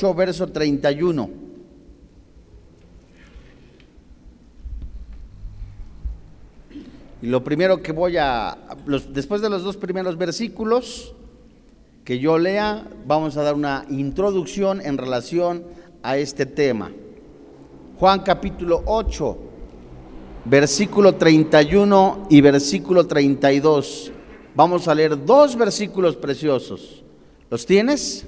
verso 31. Y lo primero que voy a, después de los dos primeros versículos que yo lea, vamos a dar una introducción en relación a este tema. Juan capítulo 8, versículo 31 y versículo 32. Vamos a leer dos versículos preciosos. ¿Los tienes?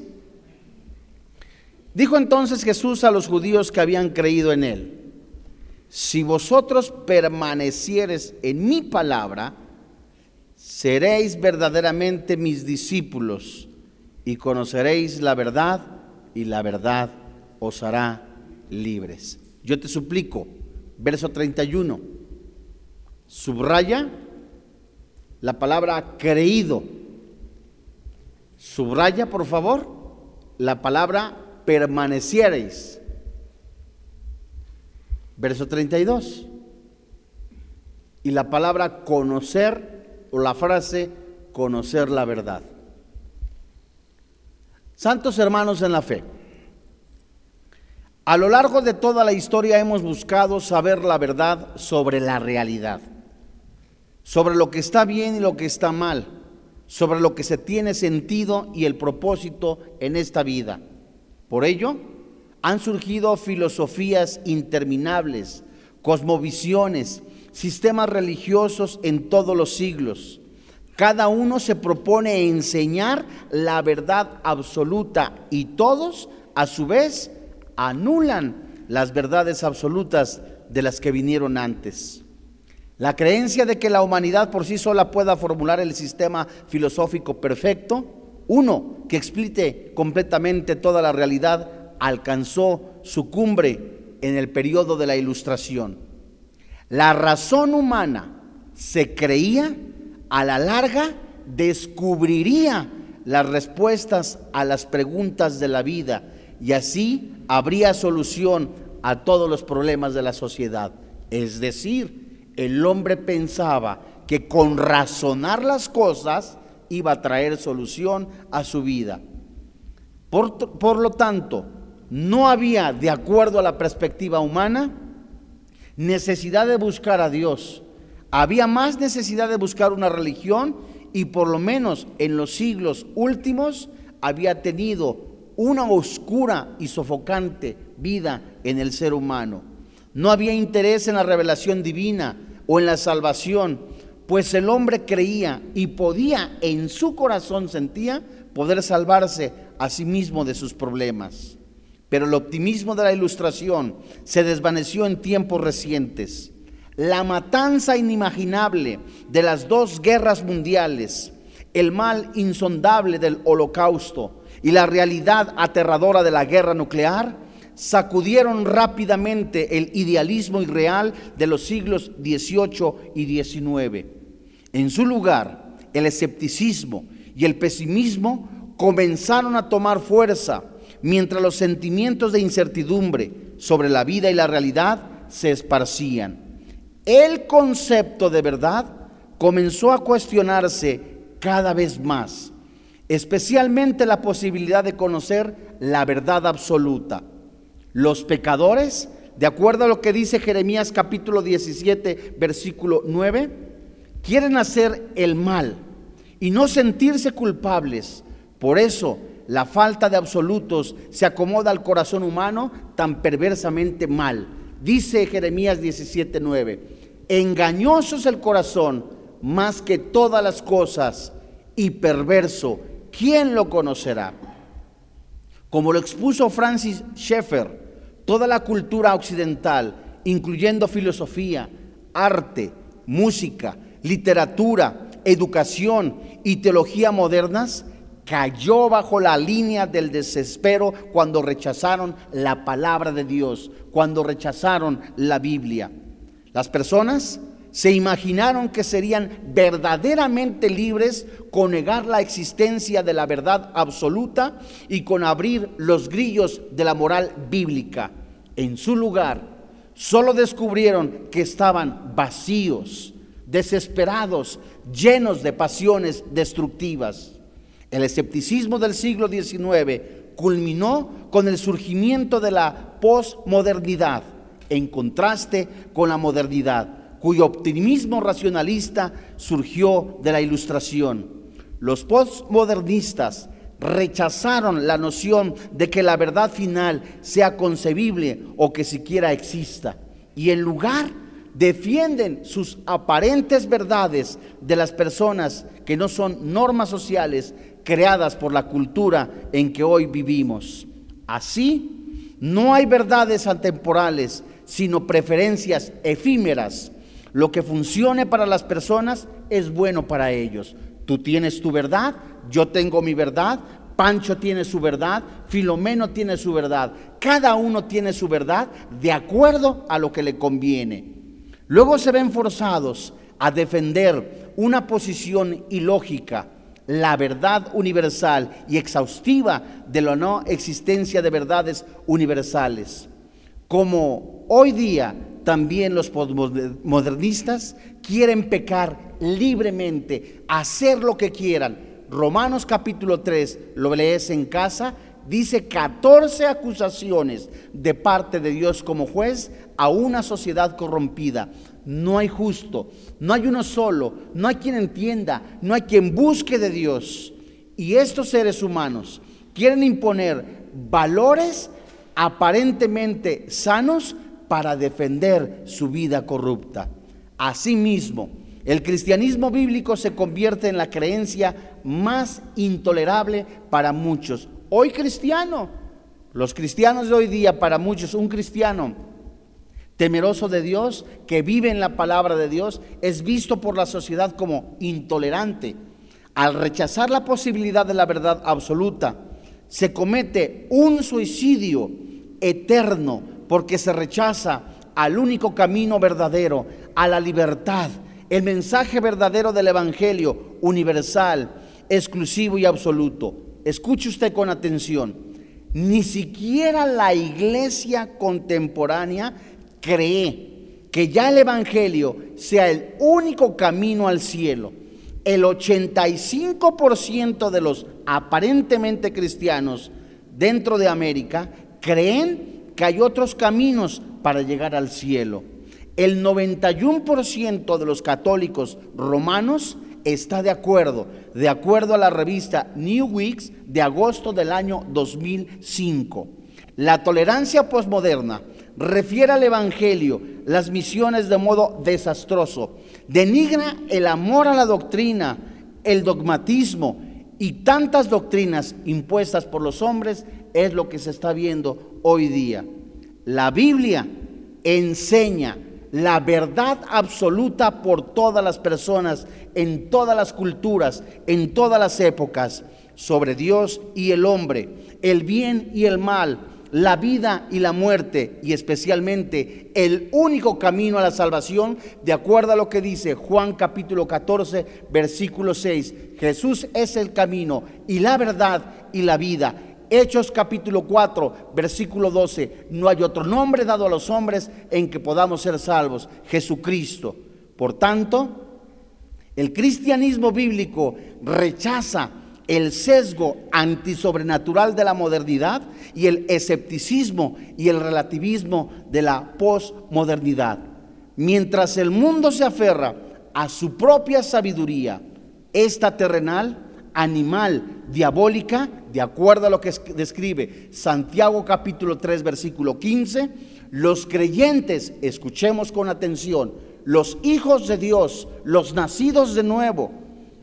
Dijo entonces Jesús a los judíos que habían creído en él, si vosotros permanecieres en mi palabra, seréis verdaderamente mis discípulos y conoceréis la verdad y la verdad os hará libres. Yo te suplico, verso 31, subraya la palabra creído. Subraya, por favor, la palabra permaneciereis. Verso 32. Y la palabra conocer o la frase conocer la verdad. Santos hermanos en la fe, a lo largo de toda la historia hemos buscado saber la verdad sobre la realidad, sobre lo que está bien y lo que está mal, sobre lo que se tiene sentido y el propósito en esta vida. Por ello, han surgido filosofías interminables, cosmovisiones, sistemas religiosos en todos los siglos. Cada uno se propone enseñar la verdad absoluta y todos, a su vez, anulan las verdades absolutas de las que vinieron antes. La creencia de que la humanidad por sí sola pueda formular el sistema filosófico perfecto uno que explique completamente toda la realidad alcanzó su cumbre en el periodo de la ilustración. La razón humana se creía a la larga descubriría las respuestas a las preguntas de la vida y así habría solución a todos los problemas de la sociedad. Es decir, el hombre pensaba que con razonar las cosas iba a traer solución a su vida. Por, lo tanto, no había, de acuerdo a la perspectiva humana, necesidad de buscar a Dios. Había más necesidad de buscar una religión y por lo menos en los siglos últimos había tenido una oscura y sofocante vida en el ser humano. No había interés en la revelación divina o en la salvación, pues el hombre creía y podía, en su corazón sentía, poder salvarse a sí mismo de sus problemas. Pero el optimismo de la ilustración se desvaneció en tiempos recientes. La matanza inimaginable de las dos guerras mundiales, el mal insondable del holocausto y la realidad aterradora de la guerra nuclear sacudieron rápidamente el idealismo irreal de los siglos XVIII y XIX. En su lugar, el escepticismo y el pesimismo comenzaron a tomar fuerza, mientras los sentimientos de incertidumbre sobre la vida y la realidad se esparcían. El concepto de verdad comenzó a cuestionarse cada vez más, especialmente la posibilidad de conocer la verdad absoluta. Los pecadores, de acuerdo a lo que dice Jeremías capítulo 17, versículo 9, quieren hacer el mal y no sentirse culpables. Por eso la falta de absolutos se acomoda al corazón humano tan perversamente mal. Dice Jeremías 17:9, engañoso es el corazón más que todas las cosas y perverso, ¿quién lo conocerá? Como lo expuso Francis Schaeffer, toda la cultura occidental, incluyendo filosofía, arte, música, literatura, educación y teología modernas, cayó bajo la línea del desespero cuando rechazaron la palabra de Dios, cuando rechazaron la Biblia. Las personas se imaginaron que serían verdaderamente libres con negar la existencia de la verdad absoluta y con abrir los grillos de la moral bíblica. En su lugar, solo descubrieron que estaban vacíos, desesperados, llenos de pasiones destructivas. El escepticismo del siglo XIX culminó con el surgimiento de la posmodernidad, en contraste con la modernidad, cuyo optimismo racionalista surgió de la ilustración. Los postmodernistas rechazaron la noción de que la verdad final sea concebible o que siquiera exista y en lugar defienden sus aparentes verdades de las personas que no son normas sociales creadas por la cultura en que hoy vivimos. Así, no hay verdades atemporales, sino preferencias efímeras. Lo que funcione para las personas es bueno para ellos. Tú tienes tu verdad, yo tengo mi verdad, Pancho tiene su verdad, Filomeno tiene su verdad. Cada uno tiene su verdad de acuerdo a lo que le conviene. Luego se ven forzados a defender una posición ilógica, la verdad universal y exhaustiva de la no existencia de verdades universales. Como hoy día también los modernistas quieren pecar libremente, hacer lo que quieran. Romanos capítulo 3, lo lees en casa, dice 14 acusaciones de parte de Dios como juez a una sociedad corrompida. No hay justo, no hay uno solo, no hay quien entienda, no hay quien busque de Dios. Y estos seres humanos quieren imponer valores aparentemente sanos para defender su vida corrupta. Asimismo, el cristianismo bíblico se convierte en la creencia más intolerable para muchos. Hoy cristiano, los cristianos de hoy día, para muchos, un cristiano temeroso de Dios, que vive en la palabra de Dios, es visto por la sociedad como intolerante. Al rechazar la posibilidad de la verdad absoluta, se comete un suicidio eterno porque se rechaza al único camino verdadero, a la libertad, el mensaje verdadero del Evangelio, universal, exclusivo y absoluto. Escuche usted con atención. Ni siquiera la iglesia contemporánea cree que ya el Evangelio sea el único camino al cielo. El 85% de los aparentemente cristianos dentro de América creen que hay otros caminos para llegar al cielo. El 91% de los católicos romanos está de acuerdo, de acuerdo a la revista New Weeks de agosto del año 2005. La tolerancia posmoderna refiere al Evangelio las misiones de modo desastroso, denigra el amor a la doctrina, el dogmatismo y tantas doctrinas impuestas por los hombres es lo que se está viendo hoy día. La Biblia enseña la verdad absoluta por todas las personas, en todas las culturas, en todas las épocas, sobre Dios y el hombre, el bien y el mal, la vida y la muerte, y especialmente el único camino a la salvación, de acuerdo a lo que dice Juan capítulo 14, versículo 6. Jesús es el camino y la verdad y la vida. Hechos capítulo 4, versículo 12. No hay otro nombre dado a los hombres en que podamos ser salvos. Jesucristo. Por tanto, el cristianismo bíblico rechaza el sesgo antisobrenatural de la modernidad y el escepticismo y el relativismo de la posmodernidad. Mientras el mundo se aferra a su propia sabiduría, esta terrenal, animal, diabólica, de acuerdo a lo que describe Santiago capítulo 3 versículo 15, los creyentes, escuchemos con atención, los hijos de Dios, los nacidos de nuevo,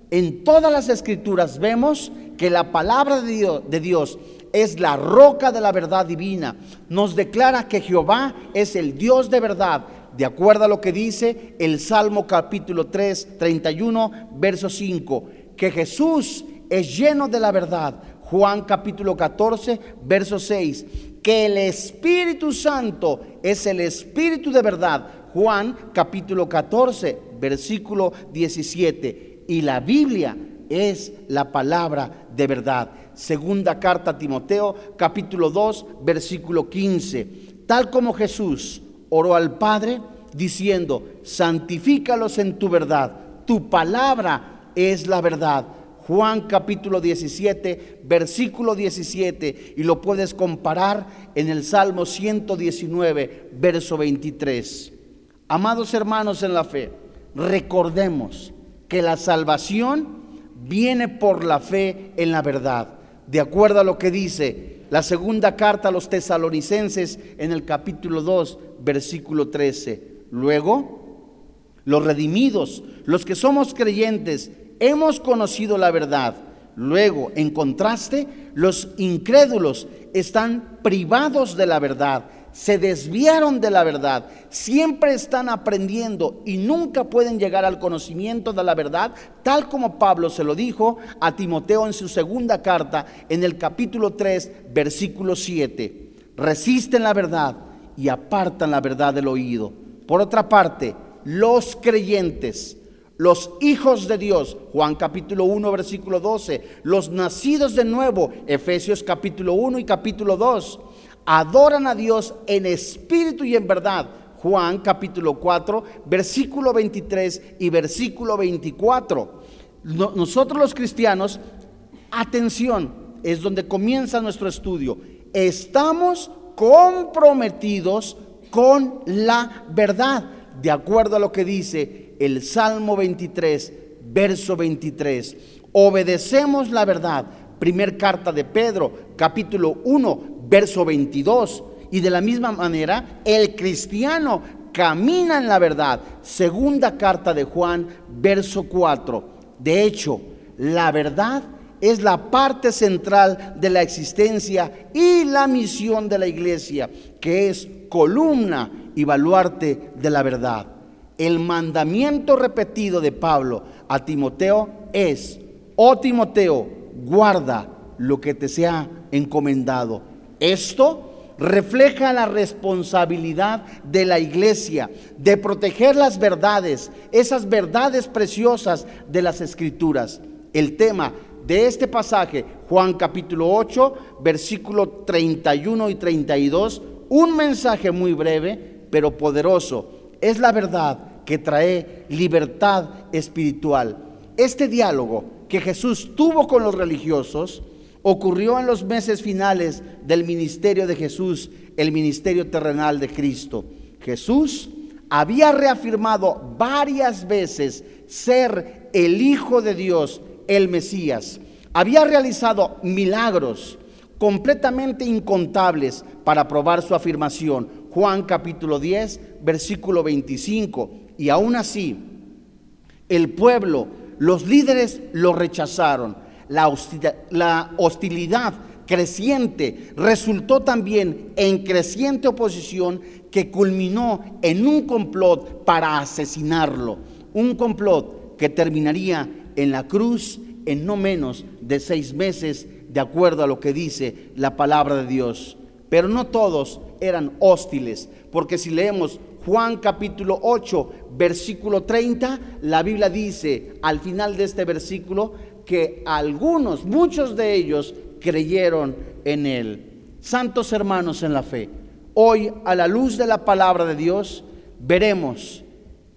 en todas las escrituras vemos que la palabra de Dios, de Dios, es la roca de la verdad divina. Nos declara que Jehová es el Dios de verdad, de acuerdo a lo que dice el Salmo capítulo 3, 31, verso 5, que Jesús es lleno de la verdad. Juan capítulo 14, verso 6, que el Espíritu Santo es el Espíritu de verdad. Juan capítulo 14, versículo 17. Y la Biblia es la palabra de verdad. Segunda carta a Timoteo capítulo 2, versículo 15. Tal como Jesús oró al Padre diciendo, santifícalos en tu verdad. Tu palabra es la verdad. Juan capítulo 17, versículo 17, y lo puedes comparar en el Salmo 119, verso 23. Amados hermanos en la fe, recordemos que la salvación viene por la fe en la verdad, de acuerdo a lo que dice la segunda carta a los tesalonicenses en el capítulo 2, versículo 13. Luego, los redimidos, los que somos creyentes, hemos conocido la verdad. Luego, en contraste, los incrédulos están privados de la verdad, se desviaron de la verdad, siempre están aprendiendo y nunca pueden llegar al conocimiento de la verdad, tal como Pablo se lo dijo a Timoteo en su segunda carta, en el capítulo 3, versículo 7. Resisten la verdad y apartan la verdad del oído. Por otra parte, los creyentes, los hijos de Dios, Juan capítulo 1, versículo 12, los nacidos de nuevo, Efesios capítulo 1 y capítulo 2, adoran a Dios en espíritu y en verdad. Juan capítulo 4, versículo 23 y versículo 24. nosotros los cristianos, atención, es donde comienza nuestro estudio. Estamos comprometidos con la verdad, de acuerdo a lo que dice el Salmo 23, verso 23. Obedecemos la verdad. Primer carta de Pedro, capítulo 1, verso 22. Y de la misma manera, el cristiano camina en la verdad. Segunda carta de Juan, verso 4. De hecho, la verdad es la parte central de la existencia y la misión de la iglesia, que es columna y baluarte de la verdad. El mandamiento repetido de Pablo a Timoteo es, oh Timoteo, guarda lo que te sea encomendado esto refleja la responsabilidad de la iglesia de proteger las verdades, esas verdades preciosas de las escrituras. El tema de este pasaje, Juan capítulo 8, versículo 31 y 32, un mensaje muy breve, pero poderoso. Es la verdad que trae libertad espiritual. Este diálogo que Jesús tuvo con los religiosos, ocurrió en los meses finales del ministerio de Jesús, el ministerio terrenal de Cristo. Jesús había reafirmado varias veces ser el Hijo de Dios, el Mesías. Había realizado milagros completamente incontables para probar su afirmación. Juan capítulo 10, versículo 25. Y aún así, el pueblo, los líderes lo rechazaron la hostilidad, creciente resultó también en creciente oposición que culminó en un complot para asesinarlo. Un complot que terminaría en la cruz en no menos de seis meses, de acuerdo a lo que dice la palabra de Dios. Pero no todos eran hostiles, porque si leemos Juan capítulo 8, versículo 30, la Biblia dice al final de este versículo, que algunos, muchos de ellos, creyeron en Él. Santos hermanos en la fe, hoy a la luz de la palabra de Dios, veremos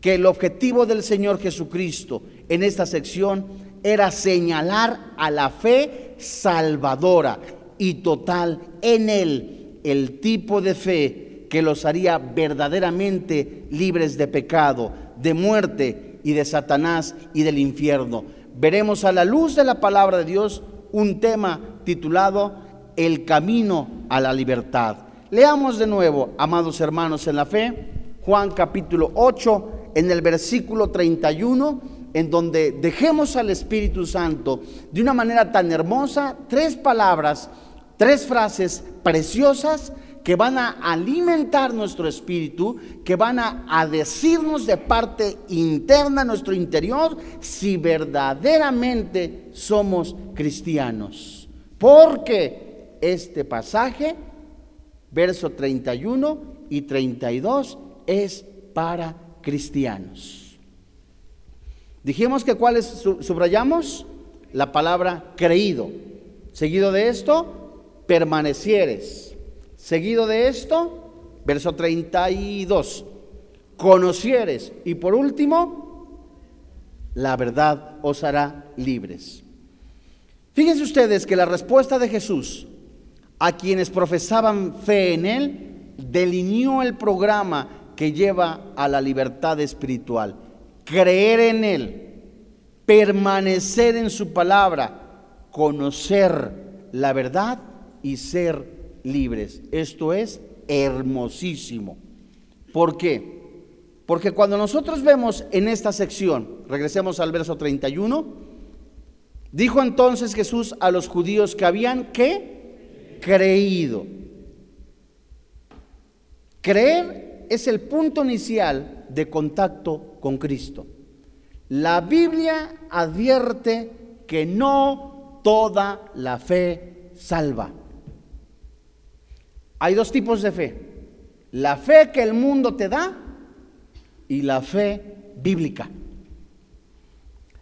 que el objetivo del Señor Jesucristo en esta sección era señalar a la fe salvadora y total en Él, el tipo de fe que los haría verdaderamente libres de pecado, de muerte y de Satanás y del infierno veremos a la luz de la palabra de Dios un tema titulado El camino a la libertad. Leamos de nuevo, amados hermanos en la fe, Juan capítulo 8, en el versículo 31, en donde dejemos al Espíritu Santo de una manera tan hermosa tres palabras, tres frases preciosas que van a alimentar nuestro espíritu, que van a, decirnos de parte interna, nuestro interior, si verdaderamente somos cristianos. Porque este pasaje, verso 31 y 32, es para cristianos. Dijimos que cuáles subrayamos la palabra creído. Seguido de esto, permanecieres Seguido de esto, verso 32, conocieres. Y por último, la verdad os hará libres. Fíjense ustedes que la respuesta de Jesús a quienes profesaban fe en Él delineó el programa que lleva a la libertad espiritual. Creer en Él, permanecer en su palabra, conocer la verdad y ser libres. Esto es hermosísimo. ¿Por qué? Porque cuando nosotros vemos en esta sección, regresemos al verso 31, dijo entonces Jesús a los judíos que habían creído. Creer es el punto inicial de contacto con Cristo. La Biblia advierte que no toda la fe salva. Hay dos tipos de fe. La fe que el mundo te da y la fe bíblica.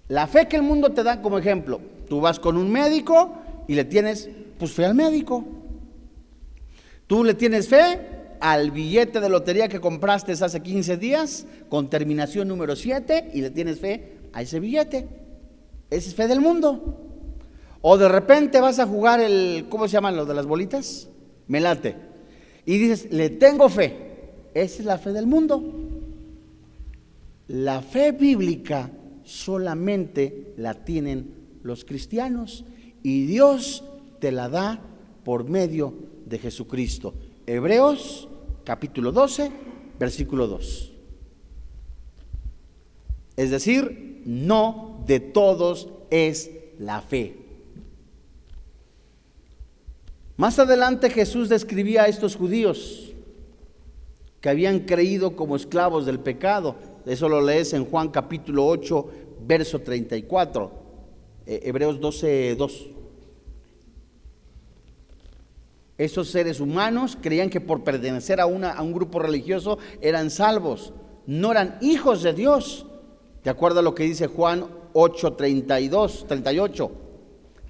La fe que el mundo te da como ejemplo, tú vas con un médico y le tienes pues fe al médico. Tú le tienes fe al billete de lotería que compraste hace 15 días con terminación número 7 y le tienes fe a ese billete. Esa es fe del mundo. O de repente vas a jugar el, ¿cómo se llaman los de las bolitas? Melate. Y dices, le tengo fe. Esa es la fe del mundo. La fe bíblica solamente la tienen los cristianos y Dios te la da por medio de Jesucristo. Hebreos capítulo 12, versículo 2. Es decir, no de todos es la fe. Más adelante Jesús describía a estos judíos que habían creído como esclavos del pecado eso lo lees en Juan capítulo 8, verso 34. Eh, Hebreos 12, 2. Esos seres humanos creían que por pertenecer a, a un grupo religioso eran salvos. No eran hijos de Dios. ¿De acuerdo a lo que dice Juan 8, 32, 38?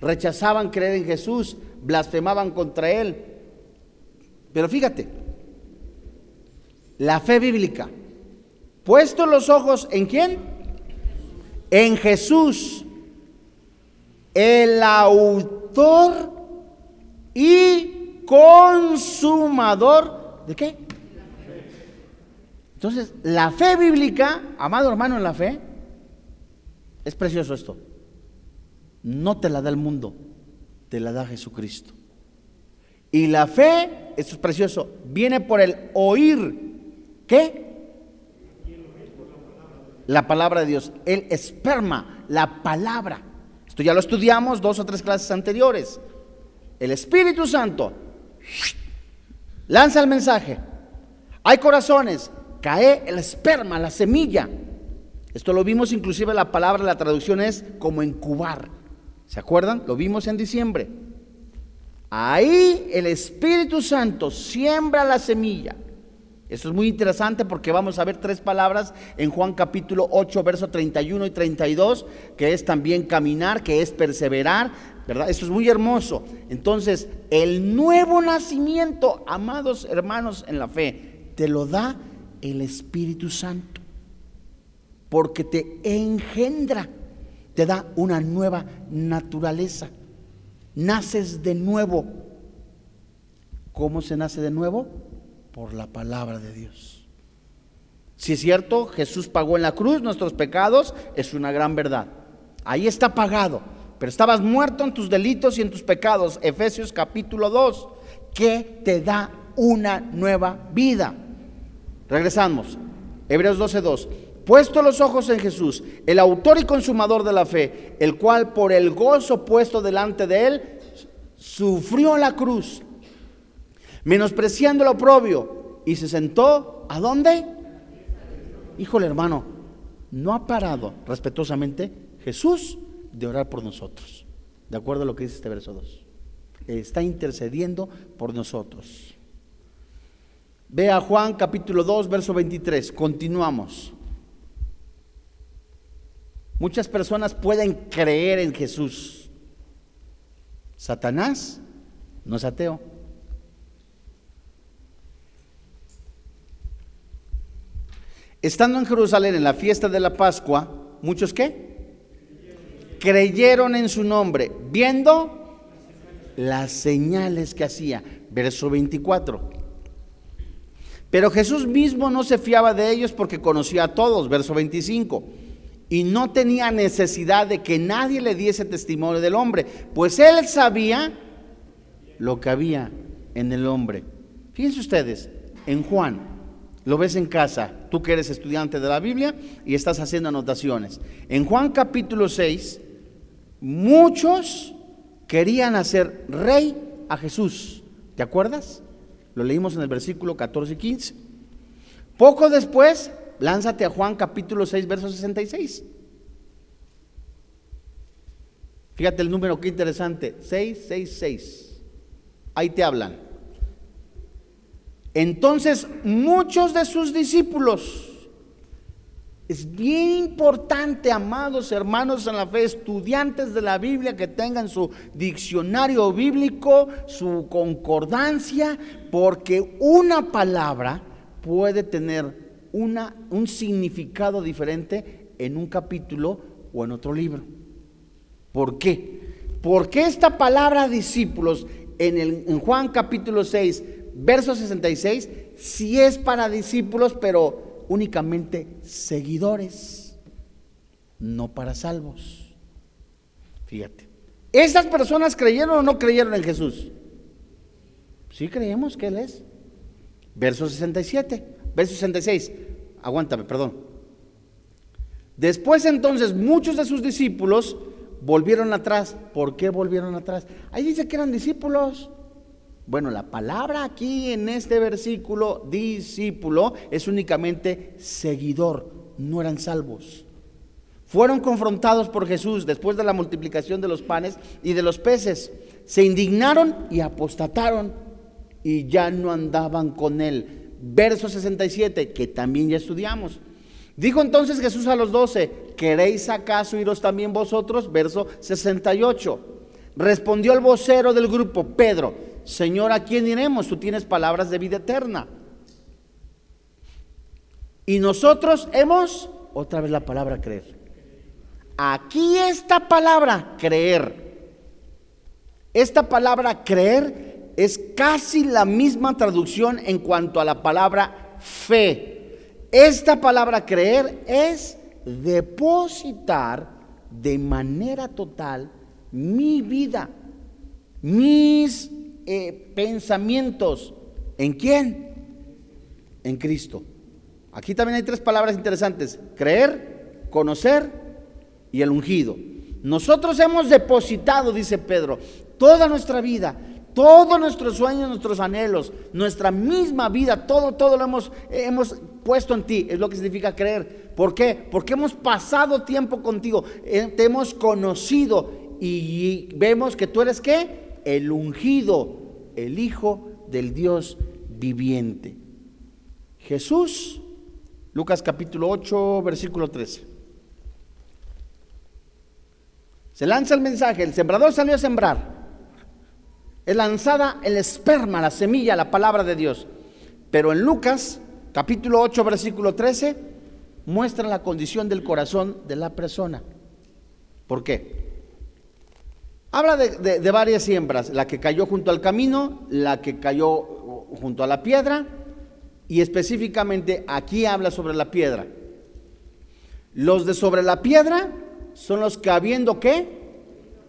Rechazaban creer en Jesús, blasfemaban contra Él. Pero fíjate, la fe bíblica Puesto los ojos en quién? En Jesús, el autor y consumador de qué? Entonces, la fe bíblica, amado hermano en la fe, es precioso esto. No te la da el mundo, te la da Jesucristo. Y la fe, esto es precioso, viene por el oír. ¿Qué? la palabra de Dios, el esperma, la palabra. Esto ya lo estudiamos dos o tres clases anteriores. El Espíritu Santo lanza el mensaje. Hay corazones, cae el esperma, la semilla. Esto lo vimos inclusive la palabra, la traducción es como incubar. ¿Se acuerdan? Lo vimos en diciembre. Ahí el Espíritu Santo siembra la semilla. Esto es muy interesante porque vamos a ver tres palabras en Juan capítulo 8, verso 31 y 32, que es también caminar, que es perseverar, ¿verdad? Esto es muy hermoso. Entonces, el nuevo nacimiento, amados hermanos en la fe, te lo da el Espíritu Santo, porque te engendra, te da una nueva naturaleza. Naces de nuevo. ¿Cómo se nace de nuevo? por la palabra de Dios. Si es cierto, Jesús pagó en la cruz nuestros pecados, es una gran verdad. Ahí está pagado, pero estabas muerto en tus delitos y en tus pecados. Efesios capítulo 2, que te da una nueva vida. Regresamos. Hebreos 12:2. Puesto los ojos en Jesús, el autor y consumador de la fe, el cual por el gozo puesto delante de él, sufrió la cruz, menospreciando lo oprobio, y se sentó, ¿a dónde? Híjole hermano, no ha parado respetuosamente Jesús de orar por nosotros, de acuerdo a lo que dice este verso 2. Está intercediendo por nosotros. Ve a Juan capítulo 2, verso 23, continuamos. Muchas personas pueden creer en Jesús. Satanás no es ateo. Estando en Jerusalén en la fiesta de la Pascua, muchos qué? creyeron en su nombre, viendo las señales que hacía. Verso 24. Pero Jesús mismo no se fiaba de ellos porque conocía a todos. Verso 25 y no tenía necesidad de que nadie le diese testimonio del hombre, pues él sabía lo que había en el hombre. Fíjense ustedes, en Juan, lo ves en casa, tú que eres estudiante de la Biblia y estás haciendo anotaciones. En Juan capítulo 6, muchos querían hacer rey a Jesús. ¿Te acuerdas? Lo leímos en el versículo 14 y 15. Poco después Lánzate a Juan capítulo 6, verso 66. Fíjate el número, qué interesante. 666. Ahí te hablan. Entonces muchos de sus discípulos, es bien importante, amados hermanos en la fe, estudiantes de la Biblia, que tengan su diccionario bíblico, su concordancia, porque una palabra puede tener una, un significado diferente en un capítulo o en otro libro. ¿Por qué? Porque esta palabra discípulos en, el, en Juan capítulo 6, verso 66, sí es para discípulos, pero únicamente seguidores, no para salvos. Fíjate. ¿Esas personas creyeron o no creyeron en Jesús? Sí creemos que Él es. Verso 67. Verso 66. Aguántame, perdón. Después entonces muchos de sus discípulos volvieron atrás. ¿Por qué volvieron atrás? Ahí dice que eran discípulos. Bueno, la palabra aquí en este versículo, discípulo, es únicamente seguidor, no eran salvos. Fueron confrontados por Jesús después de la multiplicación de los panes y de los peces. Se indignaron y apostataron y ya no andaban con él verso 67, que también ya estudiamos. Dijo entonces Jesús a los doce, ¿queréis acaso iros también vosotros? Verso 68. Respondió el vocero del grupo, Pedro, Señor, ¿a quién iremos? Tú tienes palabras de vida eterna. Y nosotros hemos, otra vez la palabra creer. Aquí esta palabra creer. Esta palabra creer es casi la misma traducción en cuanto a la palabra fe. Esta palabra creer es depositar de manera total mi vida, mis eh, pensamientos. ¿En quién? En Cristo. Aquí también hay tres palabras interesantes. Creer, conocer y el ungido. Nosotros hemos depositado, dice Pedro, toda nuestra vida todos nuestros sueños, nuestros anhelos, nuestra misma vida, todo, todo lo hemos, hemos puesto en ti. Es lo que significa creer. ¿Por qué? Porque hemos pasado tiempo contigo, eh, te hemos conocido y vemos que tú eres qué? El ungido, el Hijo del Dios viviente. Jesús, Lucas capítulo 8, versículo 13. Se lanza el mensaje, el sembrador salió a sembrar es lanzada el esperma, la semilla, la palabra de Dios. Pero en Lucas, capítulo 8, versículo 13, muestra la condición del corazón de la persona. ¿Por qué? Habla de, de, varias siembras, la que cayó junto al camino, la que cayó junto a la piedra, y específicamente aquí habla sobre la piedra. Los de sobre la piedra son los que habiendo qué?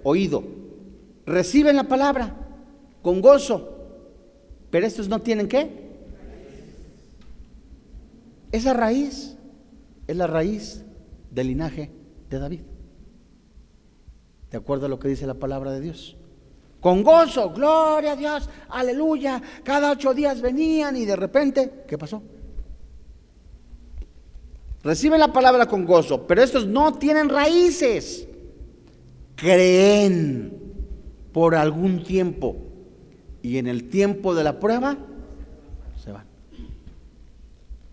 Oído. Reciben la palabra con gozo. Pero estos no tienen qué? Esa raíz es la raíz del linaje de David. De acuerdo a lo que dice la palabra de Dios. Con gozo, gloria a Dios, aleluya. Cada ocho días venían y de repente, ¿qué pasó? Reciben la palabra con gozo, pero estos no tienen raíces. Creen por algún tiempo y en el tiempo de la prueba se van.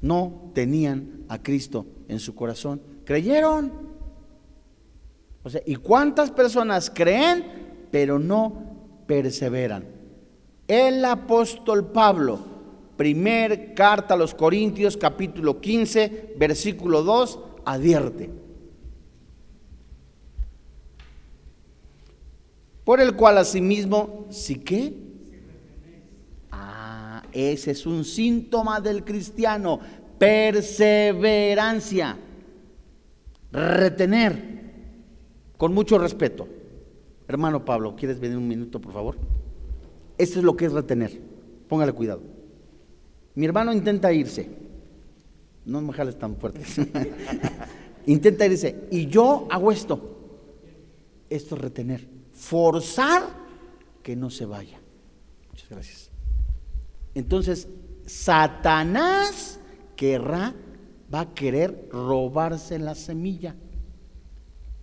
No tenían a Cristo en su corazón. Creyeron. O sea, ¿y cuántas personas creen pero no perseveran? El apóstol Pablo, primer carta a los Corintios, capítulo 15, versículo 2, advierte. por el cual asimismo, ¿sí qué? Ese es un síntoma del cristiano, perseverancia, retener, con mucho respeto. Hermano Pablo, ¿quieres venir un minuto, por favor? Esto es lo que es retener. Póngale cuidado. Mi hermano intenta irse. No me jales tan fuerte. intenta irse. Y yo hago esto. Esto es retener. Forzar que no se vaya. Muchas gracias. Entonces, Satanás querrá, va a querer robarse la semilla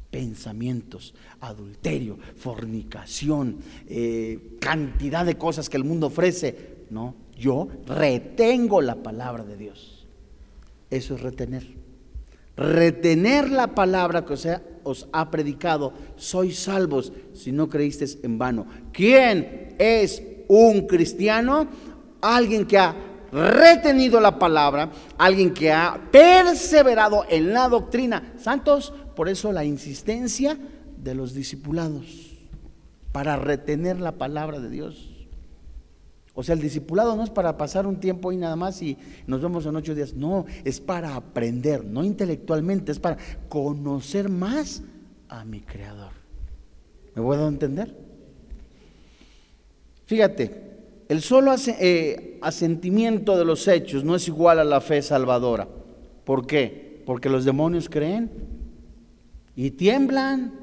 pensamientos, adulterio, fornicación, eh, cantidad de cosas que el mundo ofrece. No, yo retengo la palabra de Dios. Eso es retener. Retener la palabra que os ha, os ha predicado. Sois salvos si no creísteis en vano. ¿Quién es un cristiano? Alguien que ha retenido la palabra, alguien que ha perseverado en la doctrina. Santos, por eso la insistencia de los discipulados, para retener la palabra de Dios. O sea, el discipulado no es para pasar un tiempo y nada más y nos vemos en ocho días. No, es para aprender, no intelectualmente, es para conocer más a mi Creador. ¿Me puedo entender? Fíjate, el solo eh, asentimiento de los hechos no es igual a la fe salvadora. ¿Por qué? Porque los demonios creen y tiemblan.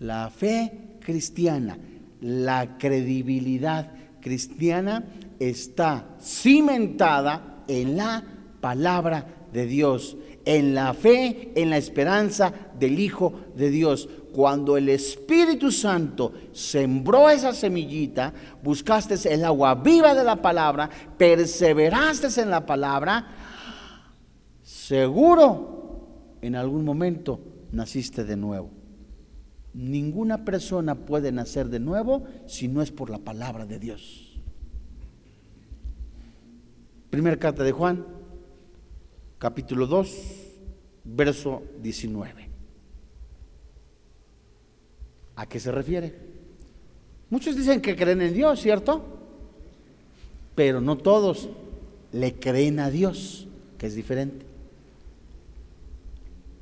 La fe cristiana, la credibilidad cristiana está cimentada en la palabra de Dios, en la fe, en la esperanza del Hijo de Dios. Cuando el Espíritu Santo sembró esa semillita, buscaste el agua viva de la palabra, perseveraste en la palabra, seguro en algún momento naciste de nuevo. Ninguna persona puede nacer de nuevo si no es por la palabra de Dios. Primera carta de Juan, capítulo 2, verso 19. ¿A qué se refiere? Muchos dicen que creen en Dios, ¿cierto? Pero no todos le creen a Dios, que es diferente.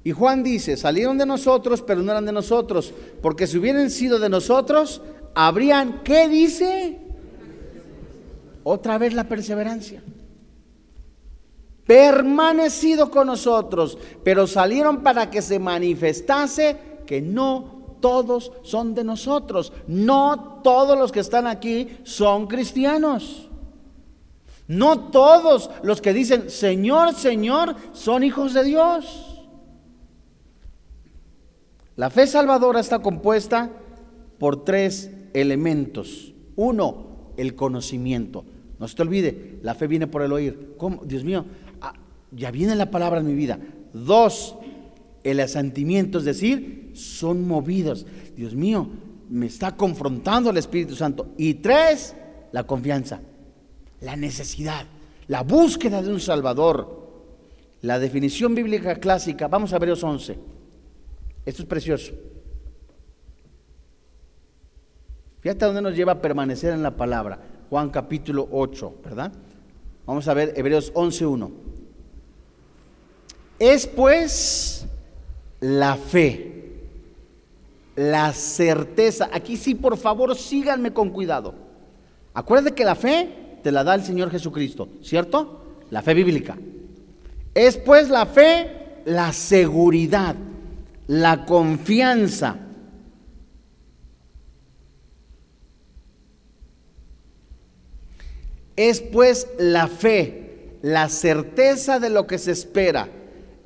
Y Juan dice, salieron de nosotros, pero no eran de nosotros, porque si hubieran sido de nosotros, habrían, ¿qué dice? Otra vez la perseverancia. Permanecido con nosotros, pero salieron para que se manifestase que no todos son de nosotros. No todos los que están aquí son cristianos. No todos los que dicen Señor, Señor son hijos de Dios. La fe salvadora está compuesta por tres elementos. Uno, el conocimiento. No se te olvide, la fe viene por el oír. Dios mío, ah, ya viene la palabra en mi vida. Dos, el asentimiento, es decir, son movidos. Dios mío, me está confrontando el Espíritu Santo. Y tres, la confianza, la necesidad, la búsqueda de un Salvador. La definición bíblica clásica, vamos a Hebreos 11. Esto es precioso. Fíjate dónde nos lleva a permanecer en la palabra. Juan capítulo 8, ¿verdad? Vamos a ver Hebreos 11.1. Es pues la fe, la certeza. Aquí sí, por favor, síganme con cuidado. Acuérdate que la fe te la da el Señor Jesucristo, ¿cierto? La fe bíblica. Es pues la fe, la seguridad la confianza. Es pues la fe, la certeza de lo que se espera,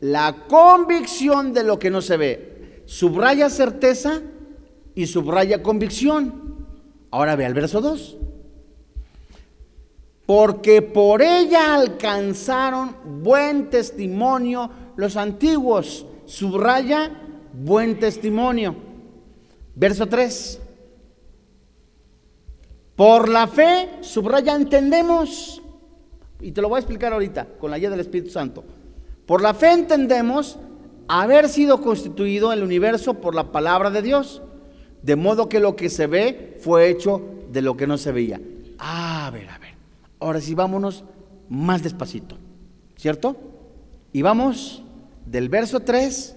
la convicción de lo que no se ve. Subraya certeza y subraya convicción. Ahora ve al verso 2. Porque por ella alcanzaron buen testimonio los antiguos. Subraya buen testimonio. Verso 3. Por la fe, subraya, entendemos, y te lo voy a explicar ahorita con la ayuda del Espíritu Santo. Por la fe entendemos haber sido constituido el universo por la palabra de Dios, De modo que lo que se ve fue hecho de lo que no se veía. a ver, a ver. Ahora sí, vámonos más despacito. ¿Cierto? Y vamos del verso 3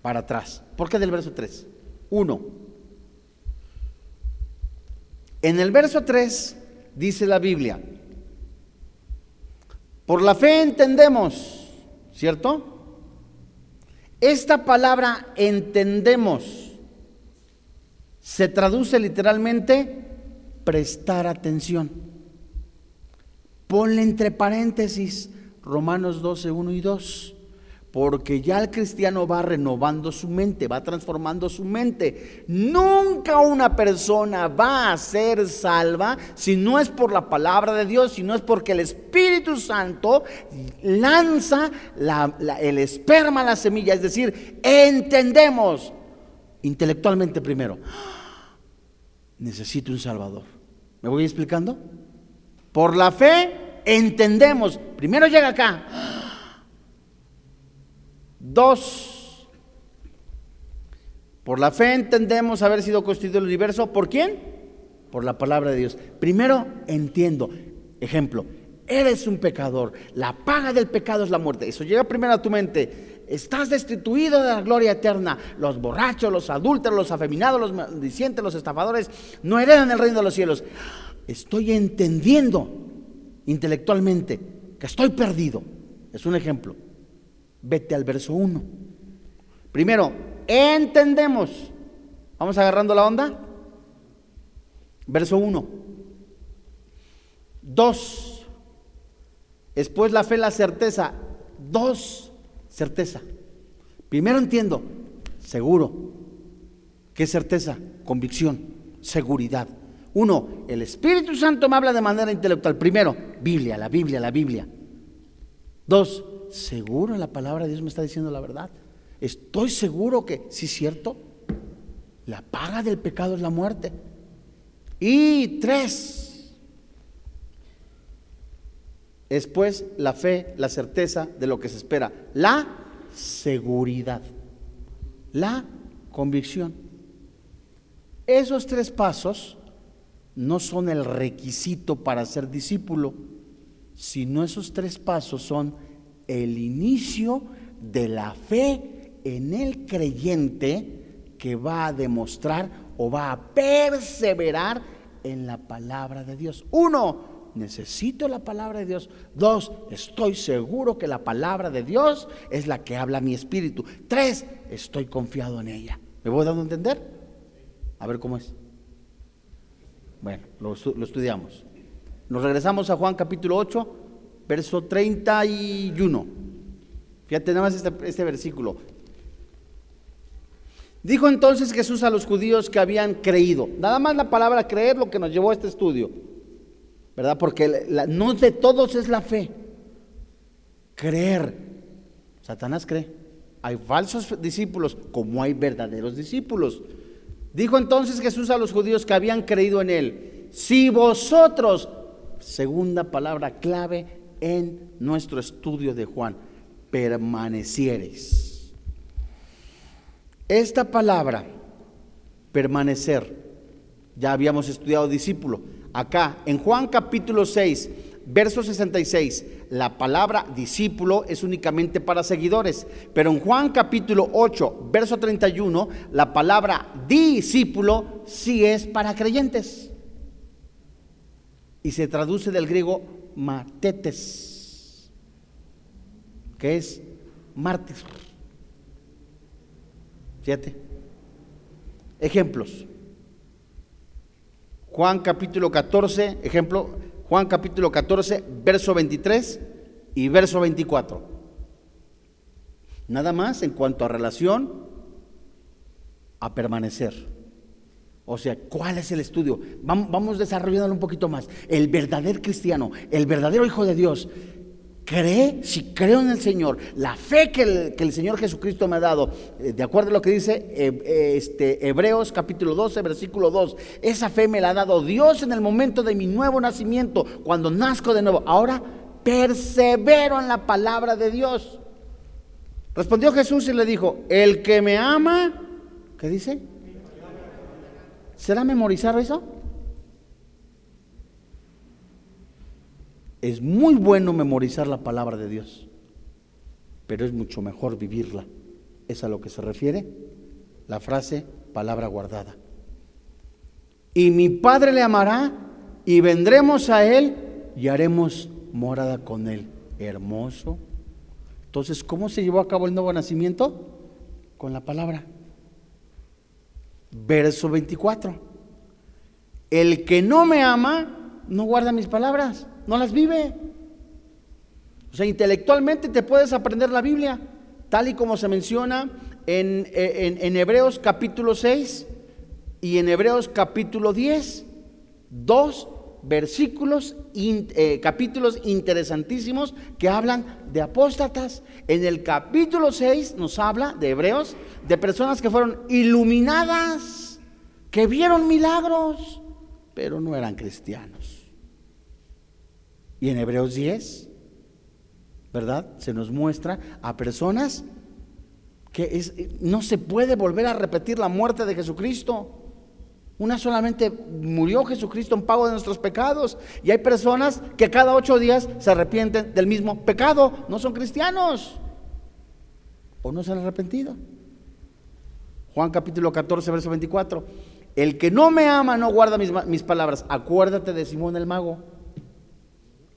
para atrás. ¿Por qué del verso 3? 1. En el verso 3 dice la Biblia, por la fe entendemos, ¿cierto? Esta palabra entendemos se traduce literalmente prestar atención. Ponle entre paréntesis Romanos 12, 1 y 2 porque ya el cristiano va renovando su mente, va transformando su mente. Nunca una persona va a ser salva si no es por la palabra de Dios, si no es porque el Espíritu Santo lanza el esperma a la semilla, es decir, entendemos intelectualmente primero, necesito un Salvador. ¿Me voy explicando? Por la fe entendemos, primero llega acá Dos, por la fe entendemos haber sido constituido el universo. ¿Por quién? Por la palabra de Dios. Primero, entiendo. Ejemplo, eres un pecador. La paga del pecado es la muerte. Eso llega primero a tu mente. Estás destituido de la gloria eterna. Los borrachos, los adúlteros, los afeminados, los maldicientes, los estafadores no heredan el reino de los cielos. Estoy entendiendo intelectualmente que estoy perdido. Es un ejemplo. Vete al verso 1. Primero, entendemos. ¿Vamos agarrando la onda? Verso 1. 2. Después la fe, la certeza. Dos, certeza. Primero entiendo, seguro. ¿Qué certeza? Convicción, seguridad. Uno, el Espíritu Santo me habla de manera intelectual. Primero, Biblia, la Biblia, la Biblia. Dos, seguro la palabra de Dios me está diciendo la verdad. Estoy seguro que, sí es cierto, la paga del pecado es la muerte. Y tres, después la fe, la certeza de lo que se espera, la seguridad, la convicción. Esos tres pasos no son el requisito para ser discípulo, sino esos tres pasos son el inicio de la fe en el creyente que va a demostrar o va a perseverar en la palabra de Dios. Uno, necesito la palabra de Dios. Dos, estoy seguro que la palabra de Dios es la que habla mi espíritu. Tres, estoy confiado en ella. ¿Me voy dando a entender? A ver cómo es. Bueno, lo, estudiamos. Nos regresamos a Juan capítulo 8 verso 31. Fíjate nada más este, este, versículo. Dijo entonces Jesús a los judíos que habían creído. Nada más la palabra creer lo que nos llevó a este estudio. ¿Verdad? Porque no de todos es la fe. Creer. Satanás cree. Hay falsos discípulos como hay verdaderos discípulos. Dijo entonces Jesús a los judíos que habían creído en él. Si vosotros, segunda palabra clave, en nuestro estudio de Juan, permanecieres. Esta palabra, permanecer, ya habíamos estudiado discípulo. Acá, en Juan capítulo 6, verso 66, la palabra discípulo es únicamente para seguidores, pero en Juan capítulo 8, verso 31, la palabra discípulo sí es para creyentes. Y se traduce del griego matetes, que es mártir. Fíjate. Ejemplos. Juan capítulo 14, ejemplo, Juan capítulo 14, verso 23 y verso 24. Nada más en cuanto a relación a permanecer. O sea, ¿cuál es el estudio? Vamos, desarrollándolo un poquito más. El verdadero cristiano, el verdadero hijo de Dios, cree, si creo en el Señor, la fe que el, Señor Jesucristo me ha dado, eh, de acuerdo a lo que dice eh, eh, este, Hebreos capítulo 12, versículo 2, esa fe me la ha dado Dios en el momento de mi nuevo nacimiento, cuando nazco de nuevo. Ahora persevero en la palabra de Dios. Respondió Jesús y le dijo, el que me ama, ¿Qué dice? ¿Será memorizar eso? Es muy bueno memorizar la palabra de Dios, pero es mucho mejor vivirla. Es a lo que se refiere la frase palabra guardada. Y mi Padre le amará y vendremos a Él y haremos morada con Él. Hermoso. Entonces, ¿cómo se llevó a cabo el nuevo nacimiento? Con la palabra. Verso 24. El que no me ama, no guarda mis palabras, no las vive. O sea, intelectualmente te puedes aprender la Biblia, tal y como se menciona en, en, Hebreos capítulo 6 y en Hebreos capítulo 10, dos versículos, eh, capítulos interesantísimos que hablan de apóstatas. En el capítulo 6 nos habla de Hebreos, de personas que fueron iluminadas, que vieron milagros, pero no eran cristianos. Y en Hebreos 10, ¿verdad? Se nos muestra a personas que no se puede volver a repetir la muerte de Jesucristo. Una solamente murió Jesucristo en pago de nuestros pecados. Y hay personas que cada ocho días se arrepienten del mismo pecado. No son cristianos. O no se han arrepentido. Juan capítulo 14, verso 24. El que no me ama no guarda mis, palabras. Acuérdate de Simón el mago.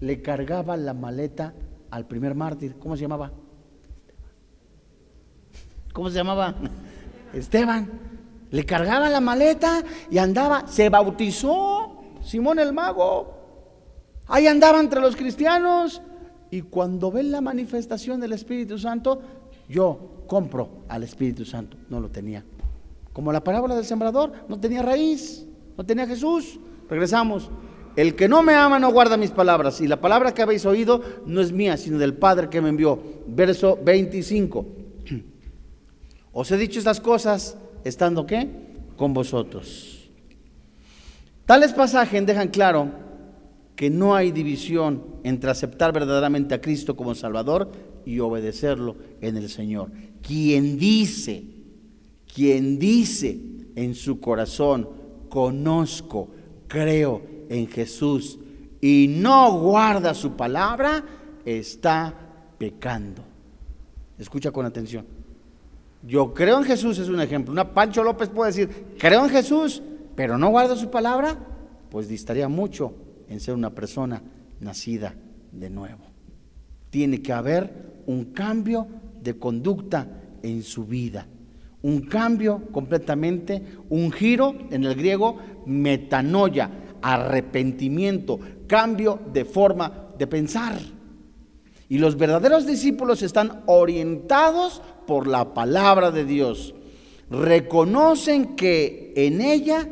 Le cargaba la maleta al primer mártir. ¿Cómo se llamaba? ¿Cómo se llamaba? Esteban. Le cargaba la maleta y andaba, se bautizó Simón el mago. Ahí andaba entre los cristianos. Y cuando ven la manifestación del Espíritu Santo, yo compro al Espíritu Santo. No lo tenía. Como la parábola del sembrador, no tenía raíz, no tenía Jesús. Regresamos. El que no me ama no guarda mis palabras. Y la palabra que habéis oído no es mía, sino del Padre que me envió. Verso 25. Os he dicho estas cosas estando qué? Con vosotros. Tales pasajes dejan claro que no hay división entre aceptar verdaderamente a Cristo como Salvador y obedecerlo en el Señor. Quien dice, quien dice en su corazón, conozco, creo en Jesús y no guarda su palabra, está pecando. Escucha con atención. Yo creo en Jesús es un ejemplo. Una Pancho López puede decir, creo en Jesús, pero no guardo su palabra, pues distaría mucho en ser una persona nacida de nuevo. Tiene que haber un cambio de conducta en su vida. Un cambio completamente, un giro en el griego, metanoia, arrepentimiento, cambio de forma de pensar. Y los verdaderos discípulos están orientados por la palabra de Dios. Reconocen que en ella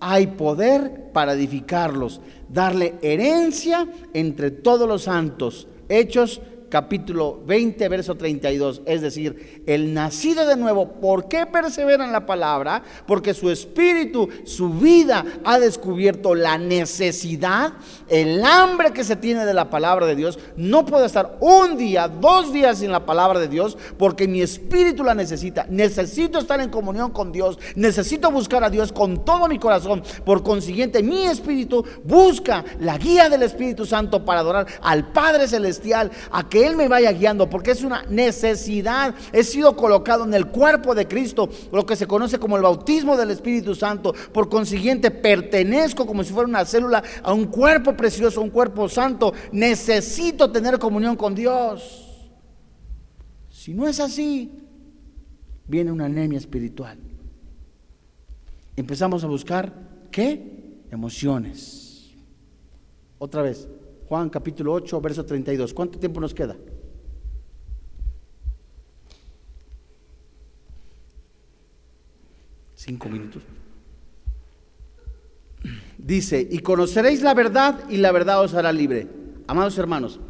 hay poder para edificarlos, darle herencia entre todos los santos. Hechos capítulo 20, verso 32. Es decir, el nacido de nuevo, ¿por qué persevera en la palabra? Porque su espíritu, su vida ha descubierto la necesidad, el hambre que se tiene de la palabra de Dios. No puedo estar un día, dos días sin la palabra de Dios porque mi espíritu la necesita. Necesito estar en comunión con Dios. Necesito buscar a Dios con todo mi corazón. Por consiguiente, mi espíritu busca la guía del Espíritu Santo para adorar al Padre Celestial, a que él me vaya guiando, porque es una necesidad. He sido colocado en el cuerpo de Cristo, lo que se conoce como el bautismo del Espíritu Santo. Por consiguiente, pertenezco como si fuera una célula a un cuerpo precioso, un cuerpo santo. Necesito tener comunión con Dios. Si no es así, viene una anemia espiritual. Empezamos a buscar, ¿qué? Emociones. Otra vez, Juan capítulo 8, verso 32. ¿Cuánto tiempo nos queda? Cinco minutos. Dice, y conoceréis la verdad y la verdad os hará libre. Amados hermanos,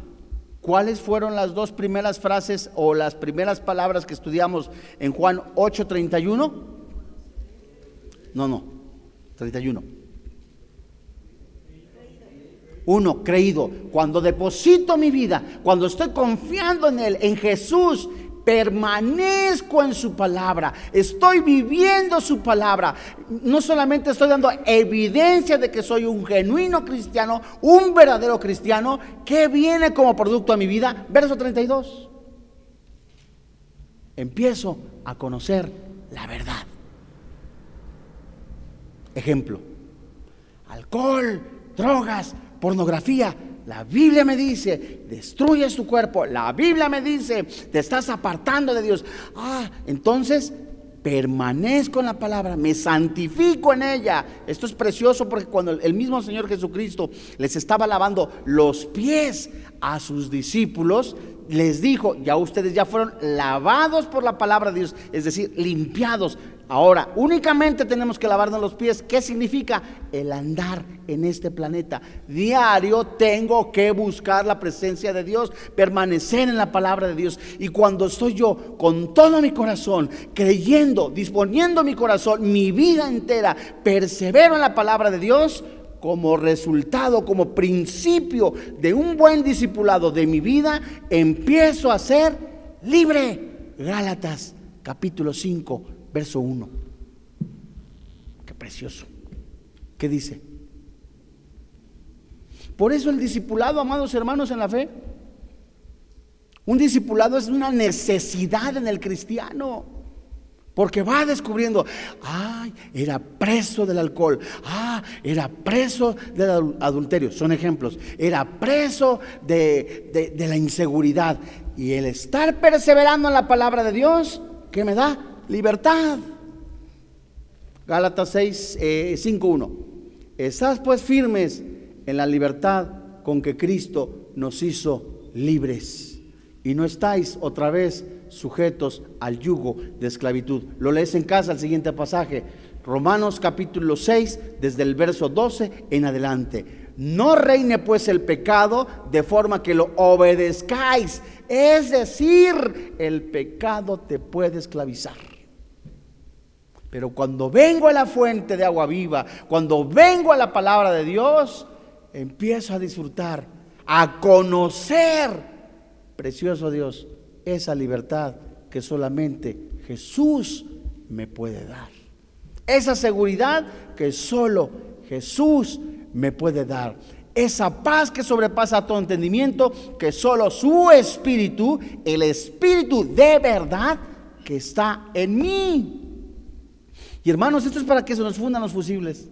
¿cuáles fueron las dos primeras frases o las primeras palabras que estudiamos en Juan 8, 31? No, no, 31. Uno, creído. Cuando deposito mi vida, cuando estoy confiando en Él, en Jesús, permanezco en su palabra, estoy viviendo su palabra. No solamente estoy dando evidencia de que soy un genuino cristiano, un verdadero cristiano, que viene como producto a mi vida. Verso 32. Empiezo a conocer la verdad. Ejemplo, alcohol, drogas, pornografía, la Biblia me dice, destruyes tu cuerpo. La Biblia me dice, te estás apartando de Dios. Ah, entonces permanezco en la palabra, me santifico en ella. Esto es precioso porque cuando el mismo Señor Jesucristo les estaba lavando los pies a sus discípulos, les dijo, ya ustedes ya fueron lavados por la palabra de Dios, es decir, limpiados. Ahora, únicamente tenemos que lavarnos los pies. ¿Qué significa? El andar en este planeta. Diario tengo que buscar la presencia de Dios, permanecer en la palabra de Dios. Y cuando estoy yo con todo mi corazón, creyendo, disponiendo mi corazón, mi vida entera, persevero en la palabra de Dios, como resultado, como principio de un buen discipulado de mi vida, empiezo a ser libre. Gálatas capítulo 5, verso 1. Qué precioso. ¿Qué dice? Por eso el discipulado, amados hermanos en la fe, un discipulado es una necesidad en el cristiano. Porque va descubriendo, ay, era preso del alcohol, ah, era preso del adulterio, son ejemplos, era preso de, la inseguridad. Y el estar perseverando en la palabra de Dios, ¿qué me da? Libertad. Gálatas 6, 5, 1. Estás pues firmes en la libertad con que Cristo nos hizo libres. Y no estáis otra vez sujetos al yugo de esclavitud. Lo lees en casa el siguiente pasaje, Romanos capítulo 6, desde el verso 12 en adelante. No reine pues el pecado de forma que lo obedezcáis. Es decir, el pecado te puede esclavizar. Pero cuando vengo a la fuente de agua viva, cuando vengo a la palabra de Dios, empiezo a disfrutar, a conocer, precioso Dios, esa libertad que solamente Jesús me puede dar. Esa seguridad que solo Jesús me puede dar. Esa paz que sobrepasa todo entendimiento, que solo su espíritu, el espíritu de verdad que está en mí. Y hermanos, esto es para que se nos fundan los fusibles.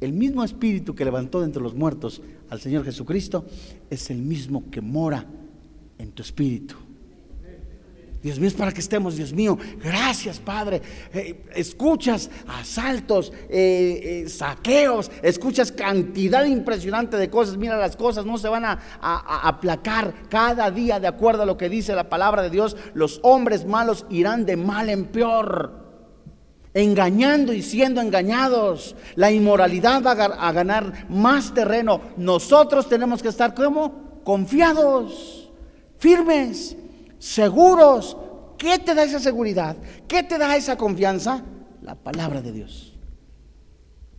El mismo espíritu que levantó de entre los muertos al Señor Jesucristo es el mismo que mora en tu espíritu. Dios mío, es para que estemos, Dios mío. Gracias, Padre. Eh, escuchas asaltos, eh, eh, saqueos, escuchas cantidad impresionante de cosas. Mira, las cosas no se van a, a aplacar cada día de acuerdo a lo que dice la palabra de Dios. Los hombres malos irán de mal en peor engañando y siendo engañados. La inmoralidad va a ganar más terreno. Nosotros tenemos que estar como confiados, firmes seguros. ¿Qué te da esa seguridad? ¿Qué te da esa confianza? La palabra de Dios.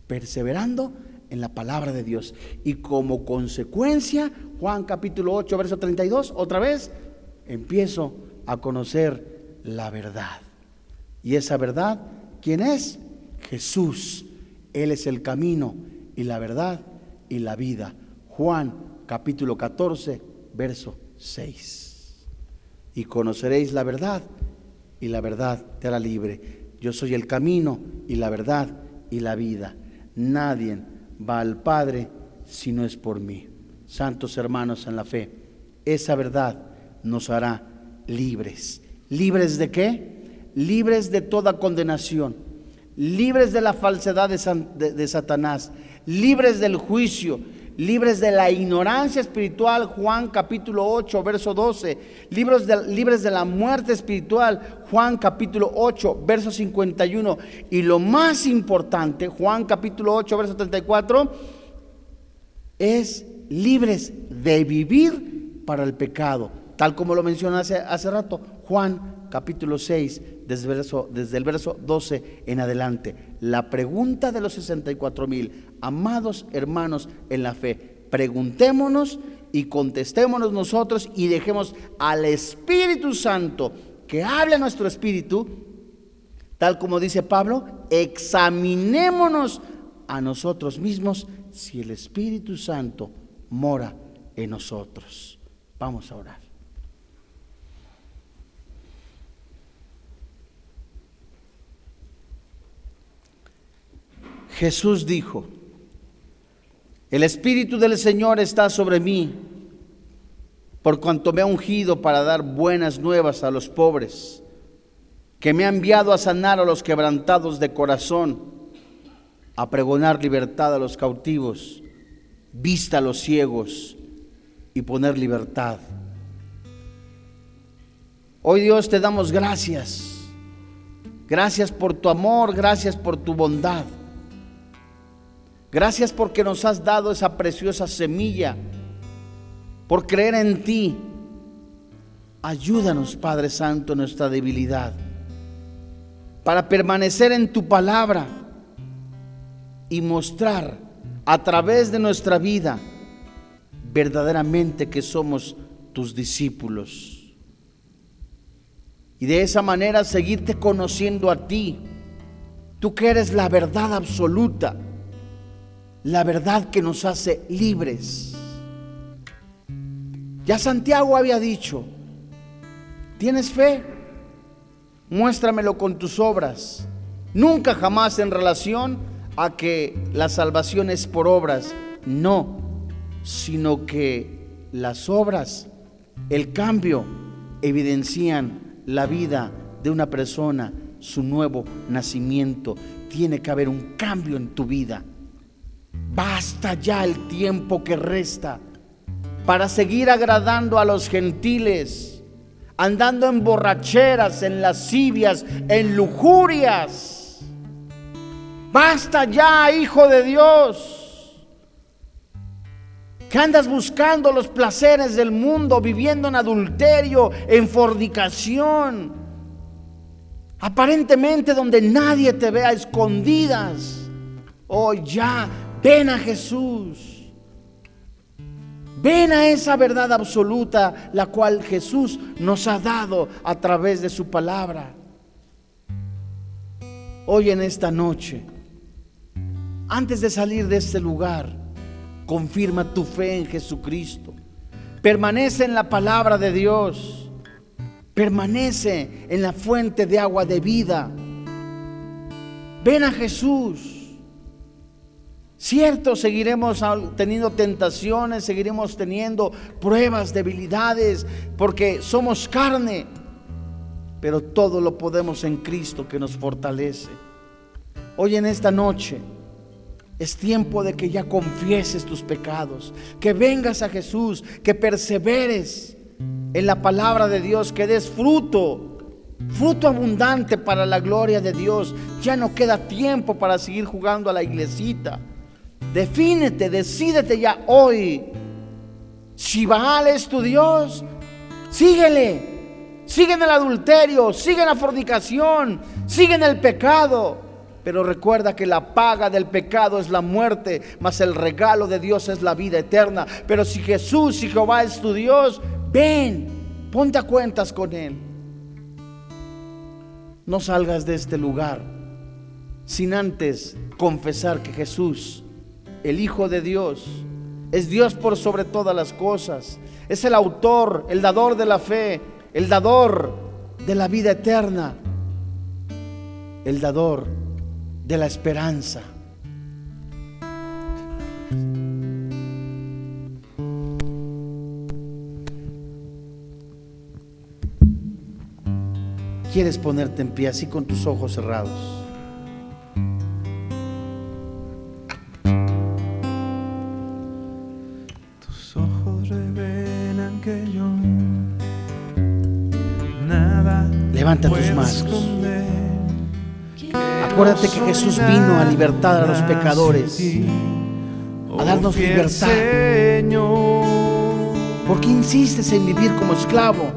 Perseverando en la palabra de Dios. Y como consecuencia, Juan capítulo 8, verso 32, otra vez, empiezo a conocer la verdad. Y esa verdad, ¿quién es? Jesús. Él es el camino y la verdad y la vida. Juan capítulo 14, verso 6 y conoceréis la verdad y la verdad te hará libre. Yo soy el camino y la verdad y la vida. Nadie va al Padre si no es por mí. Santos hermanos en la fe, esa verdad nos hará libres. ¿Libres de qué? Libres de toda condenación, libres de la falsedad de, Satanás, libres del juicio, libres de la ignorancia espiritual, Juan capítulo 8, verso 12, libres de, libres de la muerte espiritual, Juan capítulo 8, verso 51, y lo más importante, Juan capítulo 8, verso 34, es libres de vivir para el pecado, tal como lo mencioné hace, hace rato, Juan capítulo 6, desde el, verso, desde el verso 12 en adelante. La pregunta de los 64 mil, amados hermanos en la fe, preguntémonos y contestémonos nosotros y dejemos al Espíritu Santo que hable a nuestro espíritu, tal como dice Pablo, examinémonos a nosotros mismos si el Espíritu Santo mora en nosotros. Vamos a orar. Jesús dijo, el Espíritu del Señor está sobre mí, por cuanto me ha ungido para dar buenas nuevas a los pobres, que me ha enviado a sanar a los quebrantados de corazón, a pregonar libertad a los cautivos, vista a los ciegos y poner libertad. Hoy Dios te damos gracias. Gracias por tu amor, gracias por tu bondad. Gracias porque nos has dado esa preciosa semilla, por creer en ti. Ayúdanos, Padre Santo, en nuestra debilidad, para permanecer en tu palabra y mostrar a través de nuestra vida verdaderamente que somos tus discípulos. Y de esa manera seguirte conociendo a ti, tú que eres la verdad absoluta la verdad que nos hace libres. Ya Santiago había dicho, ¿tienes fe? Muéstramelo con tus obras. Nunca jamás en relación a que la salvación es por obras. No, sino que las obras, el cambio, evidencian la vida de una persona, su nuevo nacimiento. Tiene que haber un cambio en tu vida. Basta ya el tiempo que resta para seguir agradando a los gentiles, andando en borracheras, en lascivias, en lujurias. Basta ya, hijo de Dios, que andas buscando los placeres del mundo, viviendo en adulterio, en fornicación, aparentemente donde nadie te vea escondidas. Oh, ya Ven a Jesús. Ven a esa verdad absoluta, la cual Jesús nos ha dado a través de su palabra. Hoy en esta noche, antes de salir de este lugar, confirma tu fe en Jesucristo. Permanece en la palabra de Dios. Permanece en la fuente de agua de vida. Ven a Jesús. Cierto, seguiremos teniendo tentaciones, seguiremos teniendo pruebas, debilidades, porque somos carne, pero todo lo podemos en Cristo que nos fortalece. Hoy en esta noche es tiempo de que ya confieses tus pecados, que vengas a Jesús, que perseveres en la palabra de Dios, que des fruto, fruto abundante para la gloria de Dios. Ya no queda tiempo para seguir jugando a la iglesita. Defínete, decídete ya hoy. Si Baal es tu Dios, síguele. Sigue en el adulterio, sigue en la fornicación, sigue en el pecado. Pero recuerda que la paga del pecado es la muerte, mas el regalo de Dios es la vida eterna. Pero si Jesús y Jehová es tu Dios, ven, ponte a cuentas con Él. No salgas de este lugar sin antes confesar que Jesús el Hijo de Dios. Es Dios por sobre todas las cosas. Es el autor, el dador de la fe, el dador de la vida eterna, el dador de la esperanza. ¿Quieres ponerte en pie así con tus ojos cerrados? Levanta tus manos. Acuérdate que Jesús vino a libertar a los pecadores, a darnos libertad. ¿Por qué insistes en vivir como esclavo?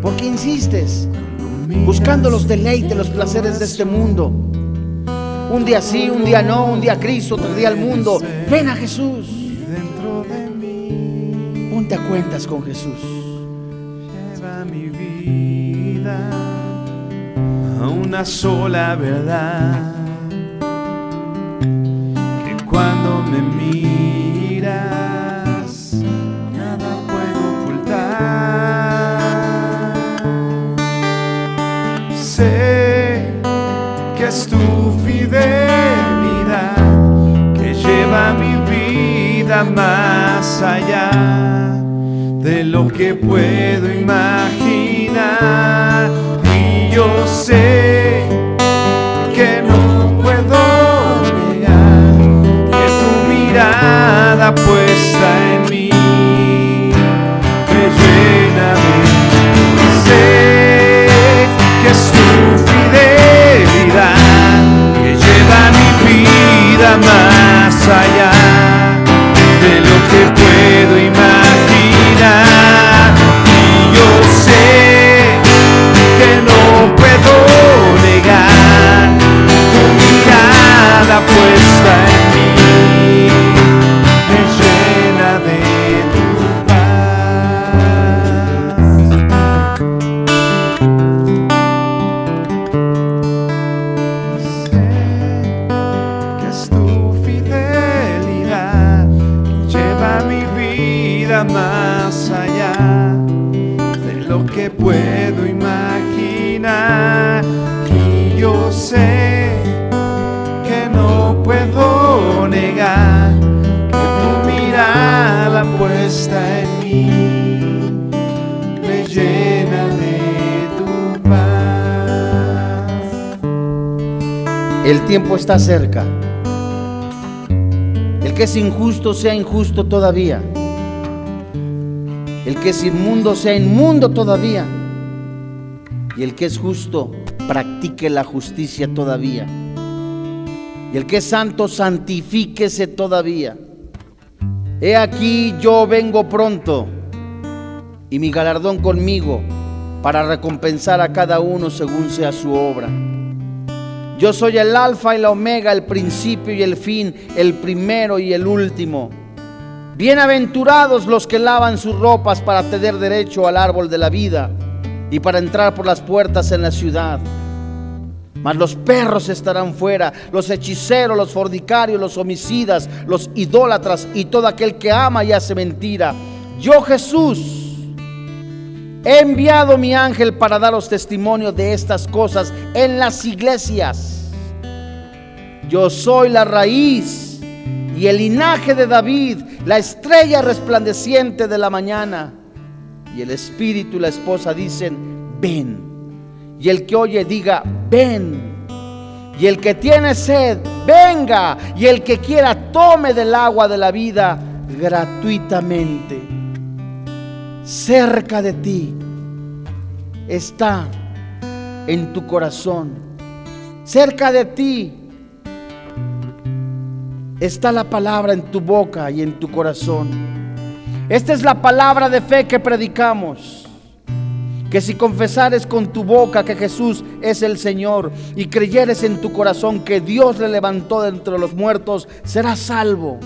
¿Por qué insistes buscando los deleites, los placeres de este mundo? Un día sí, un día no, un día Cristo, otro día el mundo. Ven a Jesús. Ponte a cuentas con Jesús. Mi vida a una sola verdad. Que cuando me miras, nada puedo ocultar. Sé que es tu fidelidad que lleva mi vida más allá lo que puedo imaginar. Y yo sé tiempo está cerca. El que es injusto sea injusto todavía. El que es inmundo sea inmundo todavía. Y el que es justo practique la justicia todavía. Y el que es santo santifíquese todavía. He aquí yo vengo pronto y mi galardón conmigo para recompensar a cada uno según sea su obra. Yo soy el alfa y la omega, el principio y el fin, el primero y el último. Bienaventurados los que lavan sus ropas para tener derecho al árbol de la vida y para entrar por las puertas en la ciudad. Mas los perros estarán fuera, los hechiceros, los fornicarios, los homicidas, los idólatras y todo aquel que ama y hace mentira. Yo Jesús he enviado mi ángel para daros testimonio de estas cosas en las iglesias. Yo soy la raíz y el linaje de David, la estrella resplandeciente de la mañana. Y el espíritu y la esposa dicen, ven. Y el que oye diga, ven. Y el que tiene sed, venga. Y el que quiera, tome del agua de la vida gratuitamente. Cerca de ti está en tu corazón. Cerca de ti está la palabra en tu boca y en tu corazón. Esta es la palabra de fe que predicamos. Que si confesares con tu boca que Jesús es el Señor y creyeres en tu corazón que Dios le levantó de entre los muertos, serás salvo.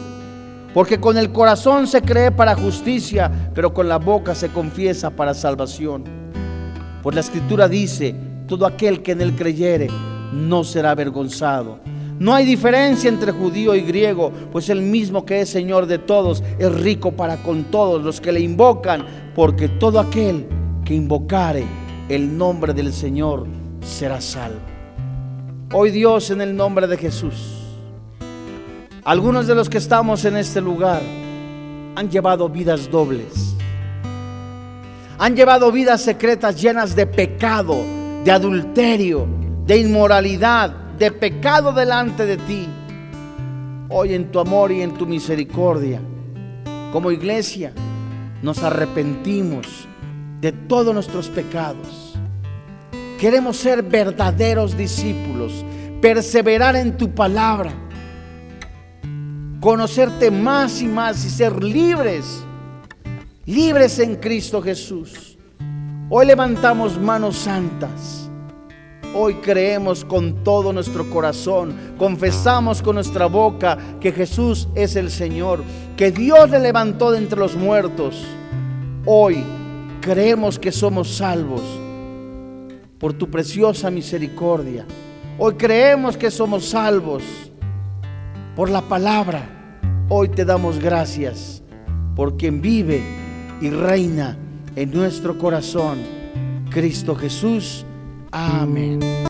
Porque con el corazón se cree para justicia, pero con la boca se confiesa para salvación. Pues la escritura dice, todo aquel que en él creyere no será avergonzado. No hay diferencia entre judío y griego, pues el mismo que es Señor de todos es rico para con todos los que le invocan, porque todo aquel que invocare el nombre del Señor será salvo. Hoy Dios en el nombre de Jesús, algunos de los que estamos en este lugar han llevado vidas dobles. Han llevado vidas secretas llenas de pecado, de adulterio, de inmoralidad, de pecado delante de ti. Hoy en tu amor y en tu misericordia, como iglesia, nos arrepentimos de todos nuestros pecados. Queremos ser verdaderos discípulos, perseverar en tu palabra, conocerte más y más y ser libres, libres en Cristo Jesús. Hoy levantamos manos santas. Hoy creemos con todo nuestro corazón, confesamos con nuestra boca que Jesús es el Señor, que Dios le levantó de entre los muertos. Hoy creemos que somos salvos por tu preciosa misericordia. Hoy creemos que somos salvos por la palabra. Hoy te damos gracias por quien vive y reina en nuestro corazón, Cristo Jesús. Amén.